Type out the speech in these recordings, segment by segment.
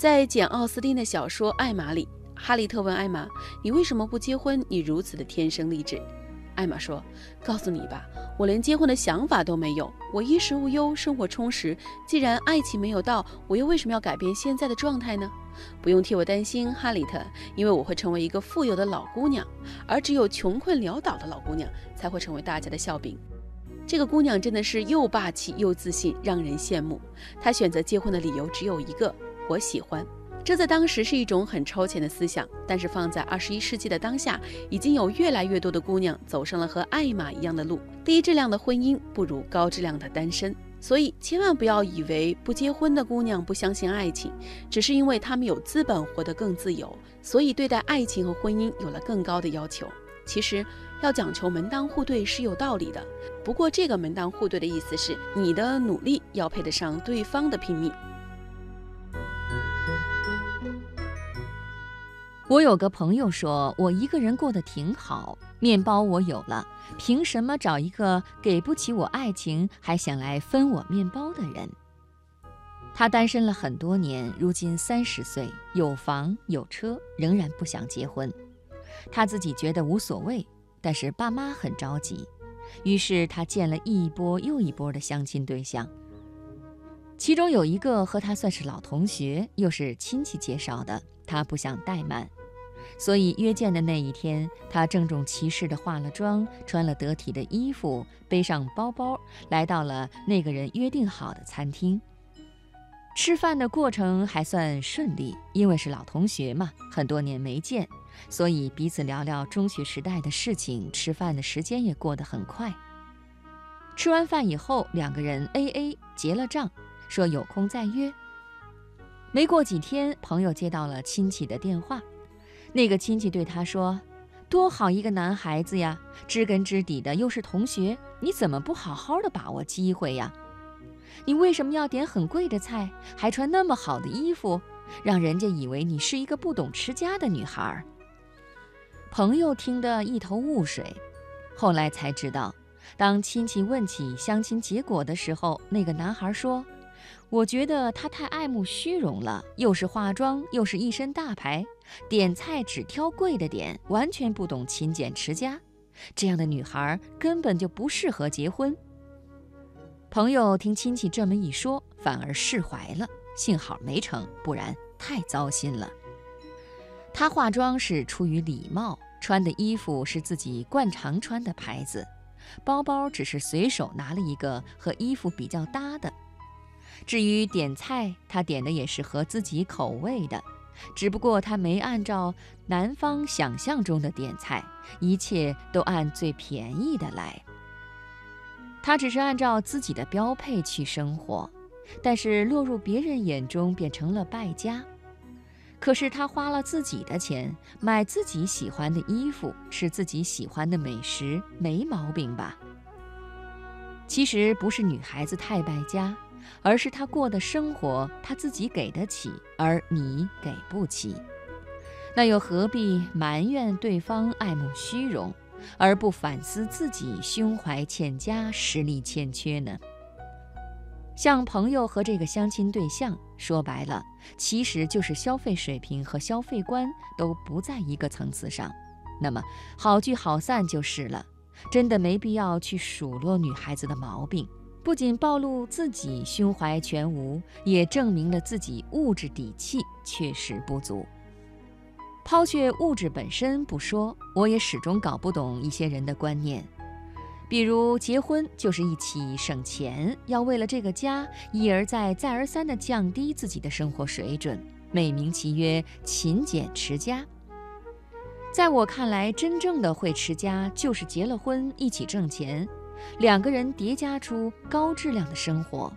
在简·奥斯汀的小说《艾玛》里，哈利特问艾玛：“你为什么不结婚？你如此的天生丽质。”艾玛说：“告诉你吧，我连结婚的想法都没有。我衣食无忧，生活充实。既然爱情没有到，我又为什么要改变现在的状态呢？不用替我担心，哈里特，因为我会成为一个富有的老姑娘，而只有穷困潦倒的老姑娘才会成为大家的笑柄。这个姑娘真的是又霸气又自信，让人羡慕。她选择结婚的理由只有一个：我喜欢。”这在当时是一种很超前的思想，但是放在二十一世纪的当下，已经有越来越多的姑娘走上了和艾玛一样的路。低质量的婚姻不如高质量的单身，所以千万不要以为不结婚的姑娘不相信爱情，只是因为她们有资本活得更自由，所以对待爱情和婚姻有了更高的要求。其实要讲求门当户对是有道理的，不过这个门当户对的意思是你的努力要配得上对方的拼命。我有个朋友说，我一个人过得挺好，面包我有了，凭什么找一个给不起我爱情还想来分我面包的人？他单身了很多年，如今三十岁，有房有车，仍然不想结婚。他自己觉得无所谓，但是爸妈很着急，于是他见了一波又一波的相亲对象，其中有一个和他算是老同学，又是亲戚介绍的，他不想怠慢。所以约见的那一天，他郑重其事地化了妆，穿了得体的衣服，背上包包，来到了那个人约定好的餐厅。吃饭的过程还算顺利，因为是老同学嘛，很多年没见，所以彼此聊聊中学时代的事情。吃饭的时间也过得很快。吃完饭以后，两个人 A A 结了账，说有空再约。没过几天，朋友接到了亲戚的电话。那个亲戚对他说：“多好一个男孩子呀，知根知底的，又是同学，你怎么不好好的把握机会呀？你为什么要点很贵的菜，还穿那么好的衣服，让人家以为你是一个不懂持家的女孩？”朋友听得一头雾水，后来才知道，当亲戚问起相亲结果的时候，那个男孩说。我觉得她太爱慕虚荣了，又是化妆，又是一身大牌，点菜只挑贵的点，完全不懂勤俭持家。这样的女孩根本就不适合结婚。朋友听亲戚这么一说，反而释怀了，幸好没成，不然太糟心了。她化妆是出于礼貌，穿的衣服是自己惯常穿的牌子，包包只是随手拿了一个和衣服比较搭的。至于点菜，他点的也是合自己口味的，只不过他没按照男方想象中的点菜，一切都按最便宜的来。他只是按照自己的标配去生活，但是落入别人眼中变成了败家。可是他花了自己的钱，买自己喜欢的衣服，吃自己喜欢的美食，没毛病吧？其实不是女孩子太败家。而是他过的生活，他自己给得起，而你给不起，那又何必埋怨对方爱慕虚荣，而不反思自己胸怀欠佳、实力欠缺呢？像朋友和这个相亲对象，说白了，其实就是消费水平和消费观都不在一个层次上，那么好聚好散就是了，真的没必要去数落女孩子的毛病。不仅暴露自己胸怀全无，也证明了自己物质底气确实不足。抛却物质本身不说，我也始终搞不懂一些人的观念，比如结婚就是一起省钱，要为了这个家一而再、再而三地降低自己的生活水准，美名其曰勤俭持家。在我看来，真正的会持家，就是结了婚一起挣钱。两个人叠加出高质量的生活，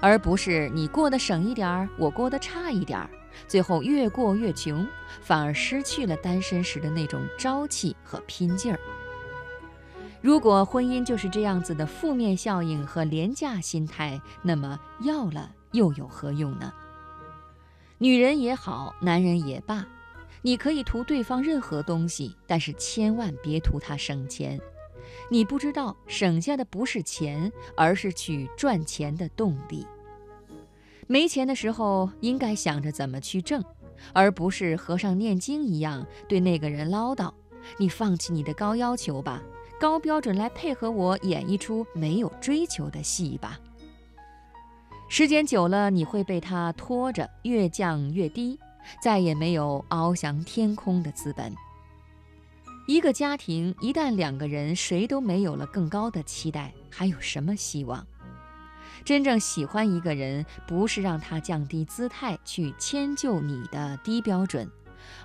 而不是你过得省一点儿，我过得差一点儿，最后越过越穷，反而失去了单身时的那种朝气和拼劲儿。如果婚姻就是这样子的负面效应和廉价心态，那么要了又有何用呢？女人也好，男人也罢，你可以图对方任何东西，但是千万别图他省钱。你不知道，省下的不是钱，而是去赚钱的动力。没钱的时候，应该想着怎么去挣，而不是和尚念经一样对那个人唠叨：“你放弃你的高要求吧，高标准来配合我演一出没有追求的戏吧。”时间久了，你会被他拖着越降越低，再也没有翱翔天空的资本。一个家庭一旦两个人谁都没有了更高的期待，还有什么希望？真正喜欢一个人，不是让他降低姿态去迁就你的低标准，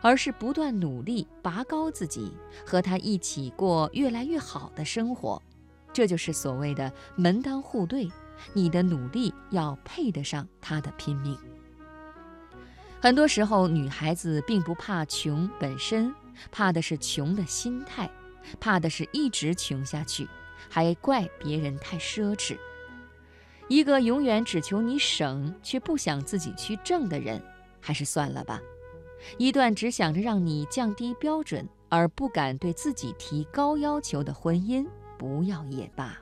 而是不断努力拔高自己，和他一起过越来越好的生活。这就是所谓的门当户对。你的努力要配得上他的拼命。很多时候，女孩子并不怕穷本身，怕的是穷的心态，怕的是一直穷下去，还怪别人太奢侈。一个永远只求你省，却不想自己去挣的人，还是算了吧。一段只想着让你降低标准，而不敢对自己提高要求的婚姻，不要也罢。